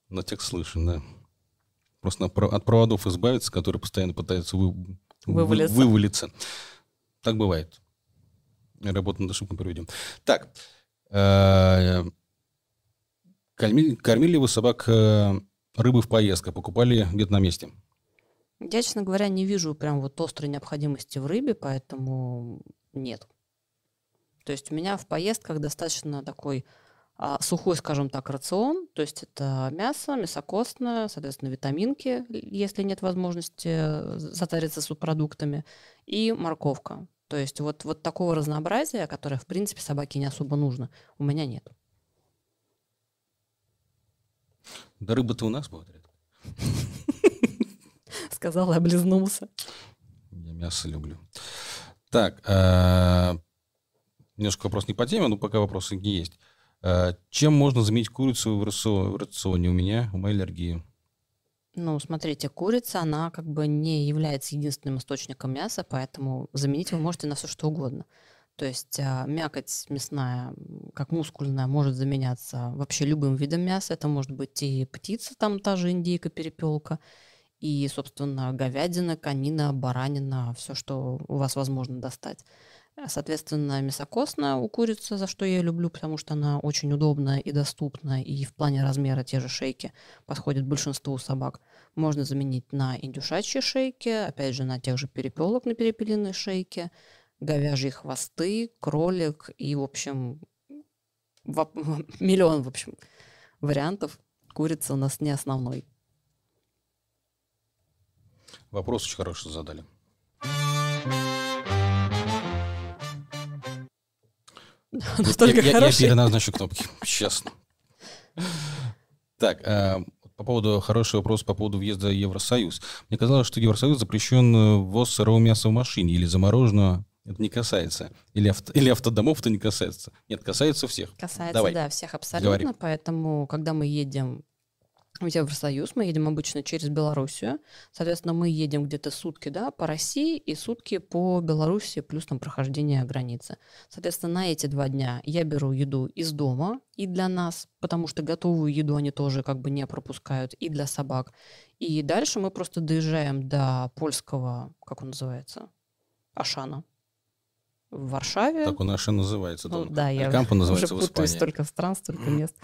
на текст слышен, да. Просто от проводов избавиться, которые постоянно пытаются вы, вывалиться. вывалиться. Так бывает. Работу над ошибкой проведем. Так. Э, кормили, кормили вы собак э, рыбы в поездках? Покупали где-то на месте? Я, честно говоря, не вижу прям вот острой необходимости в рыбе, поэтому нет. То есть у меня в поездках достаточно такой сухой, скажем так, рацион. То есть это мясо, мясокостное, соответственно, витаминки, если нет возможности затариться субпродуктами, и морковка. То есть вот, вот такого разнообразия, которое, в принципе, собаке не особо нужно, у меня нет. Да рыба-то у нас будет редко. Сказал и облизнулся. Я мясо люблю. Так, э, немножко вопрос не по теме, но пока вопросы не есть. Э, чем можно заменить курицу в рационе? У меня, у моей аллергии. Ну, смотрите, курица, она как бы не является единственным источником мяса, поэтому заменить вы можете на все что угодно. То есть а, мякоть мясная как мускульная, может заменяться вообще любым видом мяса. Это может быть и птица, там та же индейка, перепелка, и, собственно, говядина, конина, баранина, все, что у вас возможно достать. Соответственно, мясокосная у курицы, за что я люблю, потому что она очень удобная и доступна, и в плане размера те же шейки подходят большинству собак. Можно заменить на индюшачьи шейки, опять же, на тех же перепелок на перепелиной шейке, говяжьи хвосты, кролик и, в общем, <laughs> миллион, в общем, вариантов. Курица у нас не основной. Вопрос очень хороший задали. <laughs> Настолько я, хороший. Я переназначу кнопки, честно. Так, э, по поводу хороший вопрос по поводу въезда в Евросоюз. Мне казалось, что Евросоюз запрещен э, ввоз сырого мяса в машине или замороженного. Это не касается. Или, авто, или автодомов это не касается. Нет, касается всех. Касается, Давай. да, всех абсолютно. Говори. Поэтому, когда мы едем в Евросоюз, мы едем обычно через Белоруссию. Соответственно, мы едем где-то сутки да, по России и сутки по Беларуси, плюс там прохождение границы. Соответственно, на эти два дня я беру еду из дома и для нас, потому что готовую еду они тоже как бы не пропускают, и для собак. И дальше мы просто доезжаем до польского, как он называется, Ашана в Варшаве. Так он и называется. Ну, да, я Алькампо называется уже в путаю Испании. столько стран, столько мест.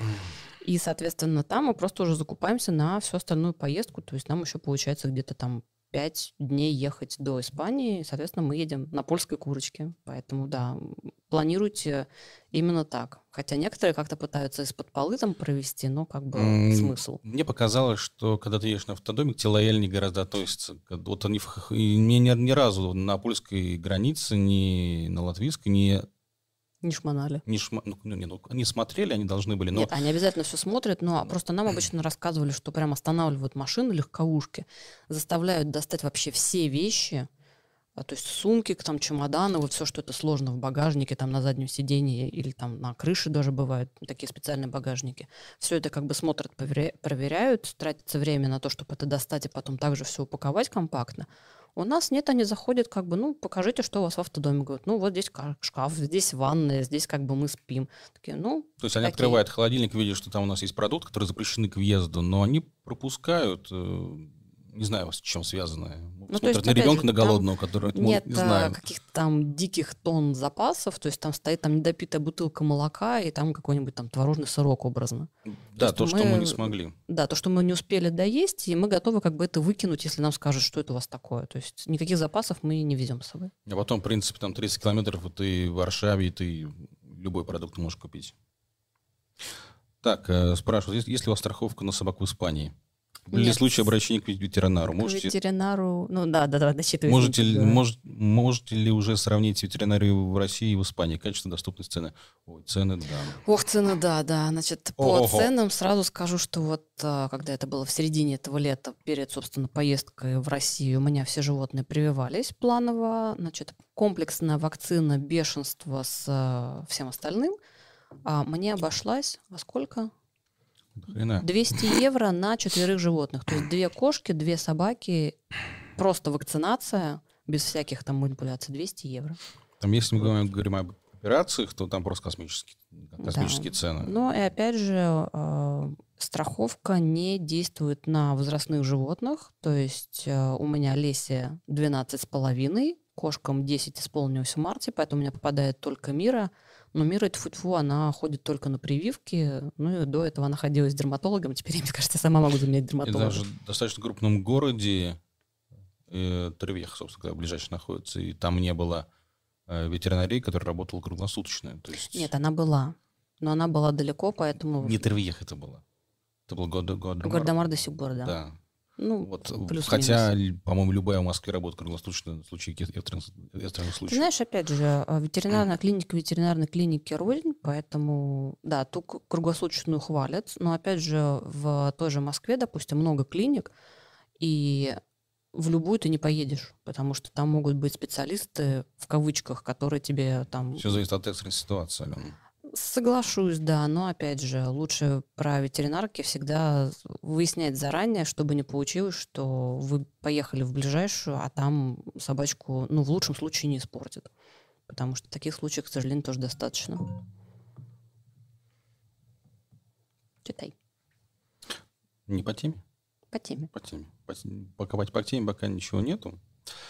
И, соответственно, там мы просто уже закупаемся на всю остальную поездку. То есть нам еще получается где-то там пять дней ехать до Испании. Соответственно, мы едем на польской курочке. Поэтому, да, планируйте именно так. Хотя некоторые как-то пытаются из-под полы там провести, но как бы М, смысл. Мне показалось, что когда ты едешь на автодоме, к тебе лояльнее гораздо относятся. Вот они мне ни, ни разу на польской границе, ни на латвийской, ни, Не шмонали. ни шма- ну, не, ну, они смотрели, они должны были, но Нет, они обязательно все смотрят, но просто нам обычно рассказывали, что прям останавливают машины, легковушки, заставляют достать вообще все вещи, а, то есть сумки, там чемоданы, вот все, что это сложно в багажнике, там на заднем сидении или там на крыше даже бывают такие специальные багажники. Все это как бы смотрят, проверяют, тратится время на то, чтобы это достать и потом также все упаковать компактно. У нас нет, они заходят как бы, ну, покажите, что у вас в автодоме. Говорят, ну, вот здесь ка- шкаф, здесь ванная, здесь как бы мы спим. Такие, ну, То есть они Окей. открывают холодильник, видят, что там у нас есть продукты, которые запрещены к въезду, но они пропускают, э, не знаю, с чем связано. Ну, то Смотрят есть, на ребенка, же, на голодного, который нет не а, знаю. каких-то там диких тонн запасов, то есть там стоит там недопитая бутылка молока и там какой-нибудь там творожный сырок образно. Да, есть то, что мы мы- не смогли. Да, то, что мы не успели доесть, и мы готовы как бы это выкинуть, если нам скажут, что это у вас такое. То есть никаких запасов мы не везем с собой. А потом, в принципе, там 30 километров, и ты в Варшаве, и ты любой продукт можешь купить. Так, э, спрашивают, есть, ли у вас страховка на собак в Испании? Были ли Нет. случаи обращения к ветеринару? К Можете, ветеринару... Ну да, да, да, досчитывай. можете, ли- мож- можете ли уже сравнить ветеринарию в России и в Испании? Качество, доступность, цены? Ой, цены, да. Ох, цены, да, да. Значит, по Ого. ценам сразу скажу, что вот а, когда это было в середине этого лета, перед, собственно, поездкой в Россию, у меня все животные прививались планово. Значит, комплексная вакцина бешенства с а, всем остальным а, мне обошлась во сколько? Хрена. 200 евро на четверых животных. То есть две кошки, две собаки, просто вакцинация, без всяких там манипуляций, 200 евро. Там, если мы говорим, говорим об операциях, то там просто космические, космические Да. цены. Но и опять же, э, страховка не действует на возрастных животных. То есть э, у меня Леся 12,5, кошкам 10 исполнилось в марте, поэтому у меня попадает только Мира. Но Мира, тьфу она ходит только на прививки. Ну и до этого она ходила с дерматологом. Теперь, мне кажется, я сама могу заменять И дерматолога. даже в достаточно крупном городе, э, Тревех, собственно говоря, ближайший находится, и там не было э, ветеринарии, которая работала круглосуточно. То есть Нет, она была. Но она была далеко, поэтому... не Тревех это было. Это был год Гардемар до сих пор, да. Да. Ну, Вот, плюс-минус. хотя, по-моему, любая в Москве работает круглосуточно в случае экстренных, экстренных Ты случаев. знаешь, опять же, э, ветеринарная <clears throat> клиника ветеринарной клиники рознь, поэтому, да, ту круглосуточную хвалят, но, опять же, в той же Москве, допустим, много клиник, и в любую ты не поедешь, потому что там могут быть специалисты, в кавычках, которые тебе там... Все зависит от экстренной ситуации, Алена. Соглашусь, да, но, опять же, лучше про ветеринарки всегда выяснять заранее, чтобы не получилось, что вы поехали в ближайшую, а там собачку, ну, в лучшем случае не испортят. Потому что таких случаев, к сожалению, тоже достаточно. Читай. Не по теме? По теме. По теме. По, пока по, теме пока ничего нету.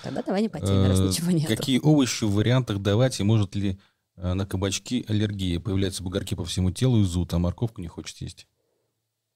Тогда давай не по теме, раз Э, ничего нет. Какие овощи в вариантах давать и может ли на кабачки аллергия? Появляются бугорки по всему телу и зуд, а морковку не хочет есть.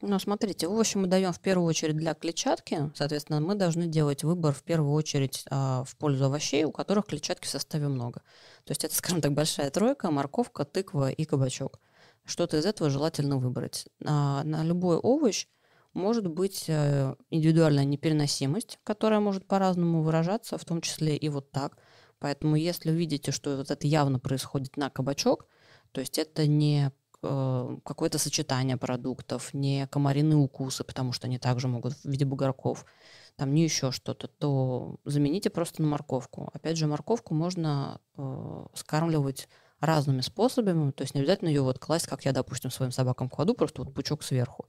Ну, смотрите, овощи мы даем в первую очередь для клетчатки. Соответственно, мы должны делать выбор в первую очередь а, в пользу овощей, у которых клетчатки в составе много. То есть это, <laughs> скажем так, большая тройка, морковка, тыква и кабачок. Что-то из этого желательно выбрать. А, на любой овощ может быть э, индивидуальная непереносимость, которая может по-разному выражаться, в том числе и вот так. Поэтому если видите, что вот это явно происходит на кабачок, то есть это не э, какое-то сочетание продуктов, не комариные укусы, потому что они также могут в виде бугорков, там не еще что-то, то замените просто на морковку. Опять же, морковку можно э, скармливать разными способами, то есть не обязательно ее вот класть, как я, допустим, своим собакам кладу, просто вот пучок сверху.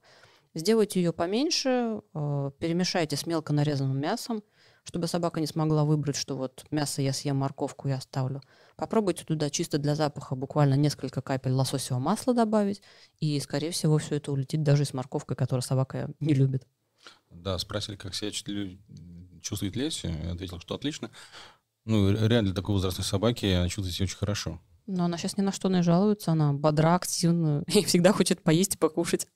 Сделайте ее поменьше, э, перемешайте с мелко нарезанным мясом, чтобы собака не смогла выбрать, что вот мясо я съем, морковку я оставлю. Попробуйте туда чисто для запаха буквально несколько капель лососевого масла добавить, и, скорее всего, все это улетит даже с морковкой, которую собака не любит. Да, спросили, как себя чувствует Леся. Я ответил, что отлично. Ну, реально для такой возрастной собаки она чувствует себя очень хорошо. Но она сейчас ни на что не жалуется, она бодра, активна <laughs> и всегда хочет поесть и покушать,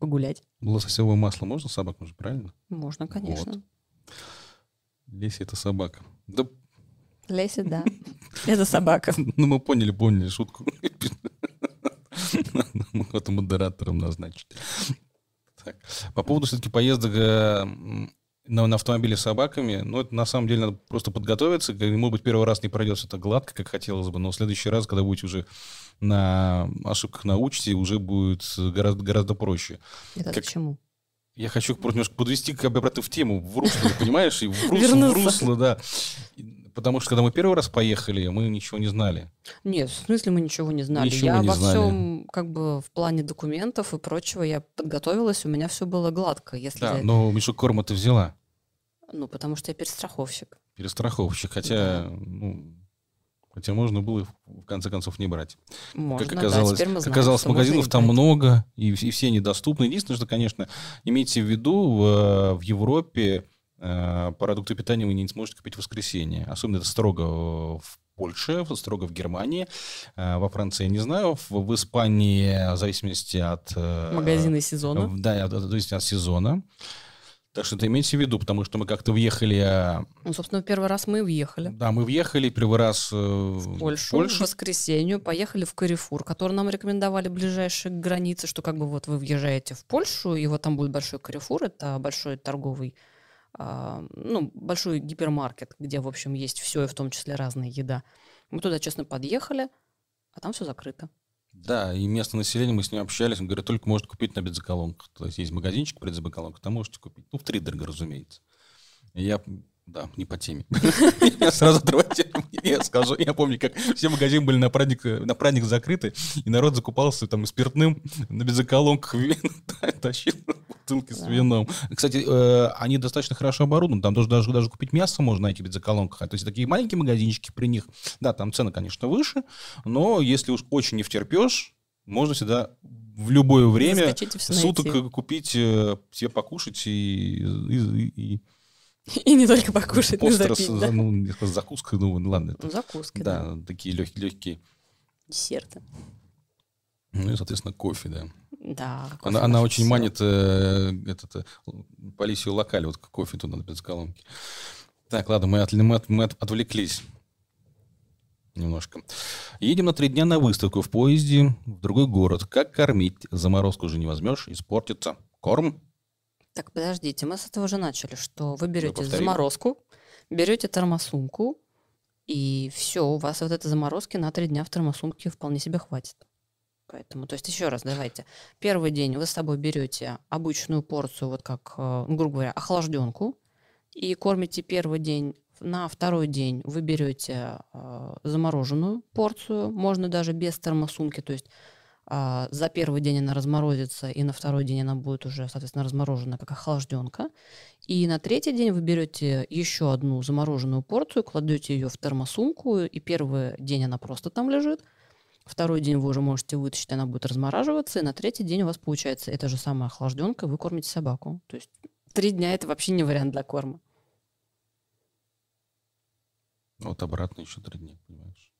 погулять. Лососевое масло можно собакам же, правильно? Можно, конечно. Вот. Леся это собака. Да, Леся, да. <laughs> Это собака. ну мы поняли, поняли шутку. Это модератором назначить. Так. По поводу все-таки поездок э, на, на автомобиле с собаками, ну, это на самом деле надо просто подготовиться. Может быть, первый раз не пройдет это гладко, как хотелось бы, но в следующий раз, когда будете уже на ошибках научите, уже будет гораздо, гораздо проще. Это Как- к чему? Я хочу просто немножко подвести как бы обратно в тему, в русло, понимаешь? И в <laughs> русло, в русло, да. Потому что когда мы первый раз поехали, мы ничего не знали. Нет, в смысле мы ничего не знали. Ничего я не во знали. всем, как бы в плане документов и прочего, я подготовилась, у меня все было гладко. Если Да, я- но мешок корма ты взяла. Ну, потому что я перестраховщик. Перестраховщик, хотя, ну, хотя можно было в конце концов не брать. Можно, как да, оказалось, теперь мы как знаем, оказалось магазинов там брать. много, и, и все недоступны. Единственное, что, конечно, имейте в виду, в, в Европе э, продукты питания вы не сможете купить в воскресенье. Особенно это строго в Польше, строго в Германии. Э, Во Франции я не знаю. В, в Испании, в зависимости от... э, Магазины сезона. Да, от- зависит от сезона. Так что это имейте в виду, потому что мы как-то въехали... э, Ну, собственно, первый раз мы въехали. Да, мы въехали первый раз э, в в Польшу, в воскресенью, поехали в Карифур, который нам рекомендовали ближайший к границе, что как бы вот вы въезжаете в Польшу, и вот там будет большой Карифур, это большой торговый, а, ну, большой гипермаркет, где, в общем, есть все, и в том числе разная еда. Мы туда, честно, подъехали, а там все закрыто. Да, и местное население, мы с ним общались, он говорит, только может купить на бензоколонках. То есть есть магазинчик при бензоколонках, там можете купить. Ну, в три дорого, разумеется. Я, да, не по теме. Я <laughs> сразу отрывайте, я скажу. Я помню, как все магазины были на праздник, на праздник закрыты, и народ закупался там спиртным на бензоколонках <laughs> тащил бутылки с вином. Кстати, э, они достаточно хорошо оборудованы, там даже, даже, даже купить мясо можно на этих бензоколонках. А То есть такие маленькие магазинчики при них, да, там цены, конечно, выше, но если уж очень не втерпешь, можно всегда в любое время суток найти. э, купить э, себе покушать и, и, и- И не только покушать, и остро, запить, да? ну, закуска, ну ладно, это, Ну, закуски, да. да, такие легкие, легкие. Десерты. Ну и, соответственно, кофе, да. Да. кофе Она, она очень манит э, этот, э, полисию локаль, вот кофе туда на бензоколонке. Так, ладно, мы, от- мы, от- мы от- отвлеклись немножко. Едем на три дня на выставку в поезде в другой город. Как кормить? Заморозку уже не возьмешь, испортится. Корм? Так, подождите, мы с этого же начали, что вы берете заморозку, берете термосумку, и все, у вас вот этой заморозки на три дня в термосумке вполне себе хватит. Поэтому, то есть еще раз, давайте. Первый день вы с собой берете обычную порцию, вот как, э, грубо говоря, охлажденку, и кормите первый день. На второй день вы берете э, замороженную порцию, можно даже без термосумки, то есть а, за первый день она разморозится, и на второй день она будет уже, соответственно, разморожена как охлажденка. И на третий день вы берете еще одну замороженную порцию, кладете ее в термосумку, и первый день она просто там лежит, Второй день вы уже можете вытащить, она будет размораживаться, и на третий день у вас получается эта же самая охлажденка, вы кормите собаку. То есть три дня это вообще не вариант для корма. Вот обратно еще три дня, понимаешь?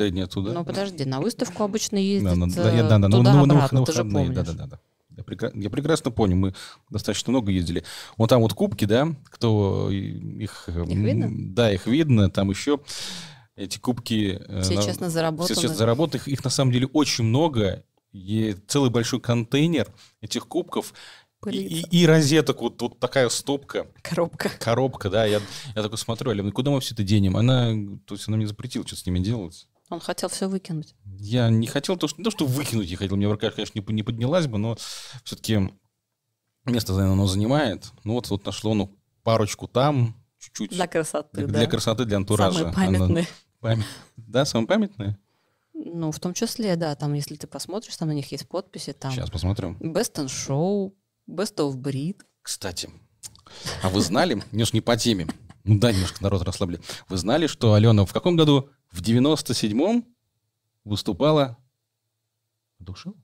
Три дня туда. Ну подожди, на выставку обычно ездят Да, на- да, да, да, ну, туда ну, на обратно, выход- ты же помнишь. да, да, да, да. Я, прекра- я прекрасно понял, мы достаточно много ездили. Вот там вот кубки, да, кто их... м, видно? Да, их видно, там еще эти кубки... э, Все на- честно заработаны. Все сейчас заработают. Их, их на самом деле очень много. И целый большой контейнер этих кубков. И, и- и розеток, вот, вот такая стопка, Коробка. коробка, да. Я, я такой смотрю, Алена, куда мы все это денем? Она, то есть она мне запретила что-то с ними делать. Он хотел все выкинуть. Я не хотел то, что, не то, что выкинуть я хотел, мне в руках, конечно, не, не поднялась бы, но все-таки место, наверное, оно занимает. Ну вот, вот нашло, ну, парочку там, чуть-чуть. Для красоты, для, да. для красоты, для антуража. Самые Она- памятные. память- Да, самые памятные? Ну, в том числе, да, там, если ты посмотришь, там на них есть подписи, там Сейчас посмотрим. Best in Show, Best of Breed. Кстати, а вы знали, немножко не по теме, ну да, немножко народ расслабили. Вы знали, что Алена в каком году? В 97-м выступала... Душу?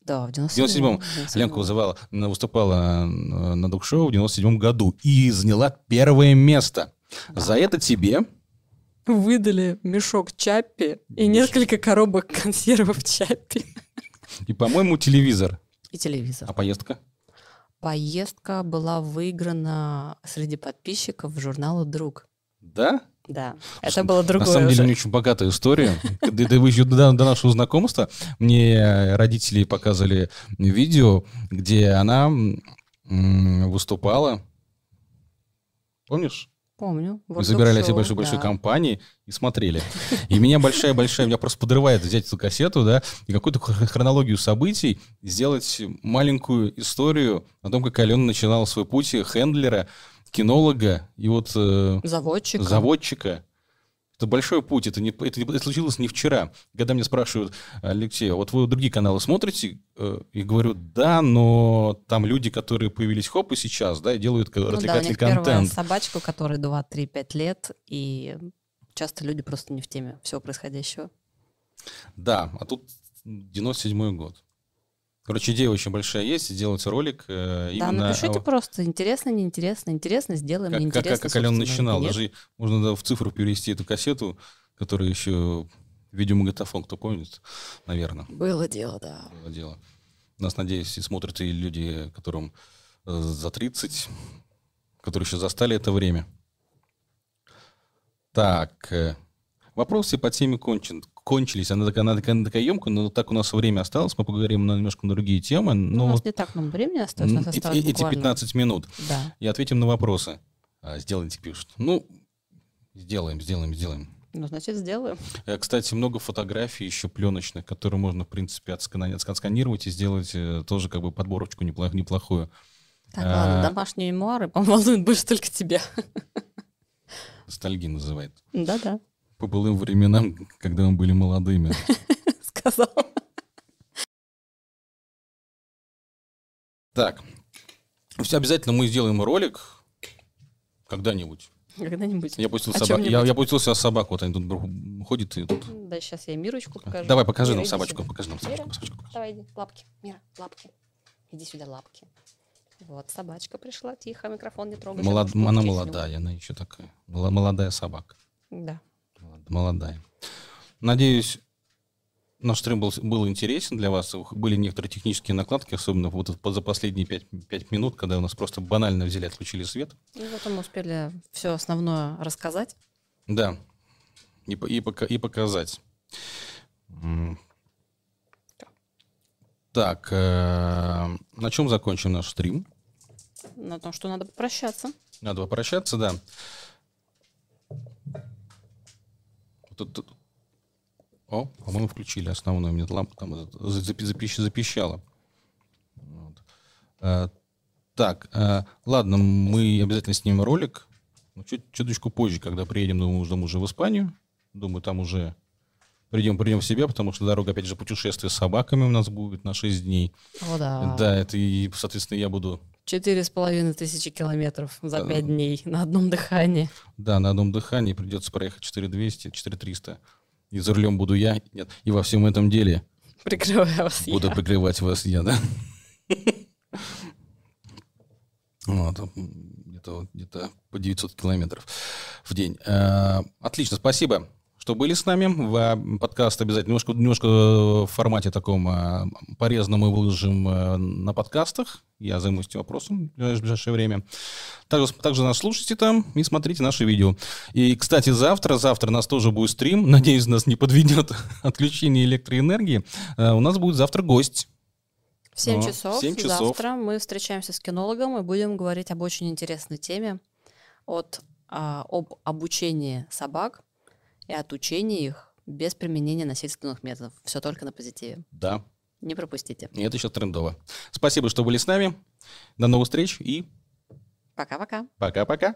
Да, в 97-м 97-м. Ленка вызывала, выступала э, на док-шоу в 97 году и заняла первое место. За это тебе Выдали мешок Чаппи и несколько коробок консервов Чаппи. и, по-моему, телевизор. И телевизор. А поездка? Поездка была выиграна среди подписчиков журнала «Друг». Да? Да, это было другое На самом деле, у нее очень богатая история. Еще до, нашего знакомства мне родители показывали видео, где она выступала. Помнишь? Помню. Мы все Show, большой-большой да. компании и смотрели. И меня большая-большая, меня просто подрывает взять эту кассету, да, и какую-то хр- хронологию событий, сделать маленькую историю о том, как Алена начинала свой путь хендлера, кинолога и вот э, Заводчик. заводчика. Это большой путь, это, не, это, случилось не вчера. Когда меня спрашивают, Алексей, а вот вы другие каналы смотрите? Э, И говорю, да, но там люди, которые появились хоп и сейчас, да, и делают Ну да, у развлекательный них контент. собачка, у которой 2-3-5 лет, и часто люди просто не в теме всего происходящего. Да, а тут 97 год. Короче, идея очень большая есть, сделать ролик э, Да, именно... напишите о- просто, интересно, неинтересно, интересно, сделаем, как, как, неинтересно. как, как Алена собственно, начинал. нет. Даже можно да, в цифру перевести эту кассету, которая еще видеомагнитофон, кто помнит, наверное. Было дело, да. было дело. Нас, надеюсь, и смотрят и люди, которым э, за 30, которые еще застали это время. Так, э, вопросы по теме кончен, кончились. Она такая, она, такая, она такая емкая, но так у нас время осталось. Мы поговорим на немножко на другие темы. Ну, Но у нас не так много времени осталось, у нас осталось эти буквально- 15 минут. Да. И ответим на вопросы. А, сделайте, пишут. Ну, сделаем, сделаем, сделаем. Ну, значит, сделаем. Э, Кстати, много фотографий еще пленочных, которые можно, в принципе, отскана- отсканировать и сделать э, тоже как бы подборочку неплох- неплохую. Так, А. ладно, домашние мемуары, по-моему, <laughs> волнуют больше только тебя. Ностальгия называет. Да-да, По былым временам, когда мы были молодыми. <laughs> сказал. Так, все обязательно мы сделаем ролик когда-нибудь. Когда-нибудь. Я пустил О собак. Я, я пустил себя собак. Вот они тут ходят и тут. Да, сейчас я Мирочку покажу. Давай, покажи Мира, нам собачку. сюда. Покажи нам Мира, собачку. собачку покажи. Давай, иди, лапки. Мира, лапки. Иди сюда, лапки. Вот, собачка пришла, тихо, микрофон не трогай. Молод- Она молодая, она еще такая. Мол- Молодая собака. Да. Молод- Молодая. Надеюсь, наш стрим был, был интересен для вас. Были некоторые технические накладки, особенно вот за последние пять, пять минут, когда у нас просто банально взяли, отключили свет. Ну, вот мы успели все основное рассказать. Да. И, и, пока- и показать. Так, э, на чем закончим наш стрим? На том, что надо попрощаться. Надо попрощаться, да. Тут- тут- О, по-моему, включили основную. Мне лампа там запи- запищ- запищала. Вот. Э, Так, э, ладно, мы обязательно снимем ролик. Ну, чуть, чуточку позже, когда приедем, думаю, уже, уже в Испанию. Думаю, там уже придем, придем в себя, потому что дорога, опять же, путешествие с собаками у нас будет на 6 дней. О, да. Да, это и, соответственно, я буду Четыре с половиной тысячи километров за пять дней на одном дыхании. Да, на одном дыхании придется проехать 4200, 4300. И за рулем буду я. Нет. И во всем этом деле Прикрываю вас буду я. прикрывать вас я, да? Вот, где-то где по 900 километров в день. Э, Отлично, спасибо, что были с нами. Э, Подкаст обязательно немножко, немножко в формате таком э, порезанном мы выложим э, на подкастах. Я займусь этим вопросом в ближайшее время. Также, также нас слушайте там и смотрите наши видео. И, кстати, завтра, завтра у нас тоже будет стрим. <laughs> Надеюсь, нас не подведет <laughs> отключение электроэнергии. Э, У нас будет завтра гость. В 7 О, в часов 7 часов. завтра мы встречаемся с кинологом и будем говорить об очень интересной теме от, а, об обучении собак и от учения их без применения насильственных методов. Все только на позитиве. Да, Не пропустите. и это сейчас трендово. Спасибо, что были с нами. До новых встреч и Пока-пока. пока-пока.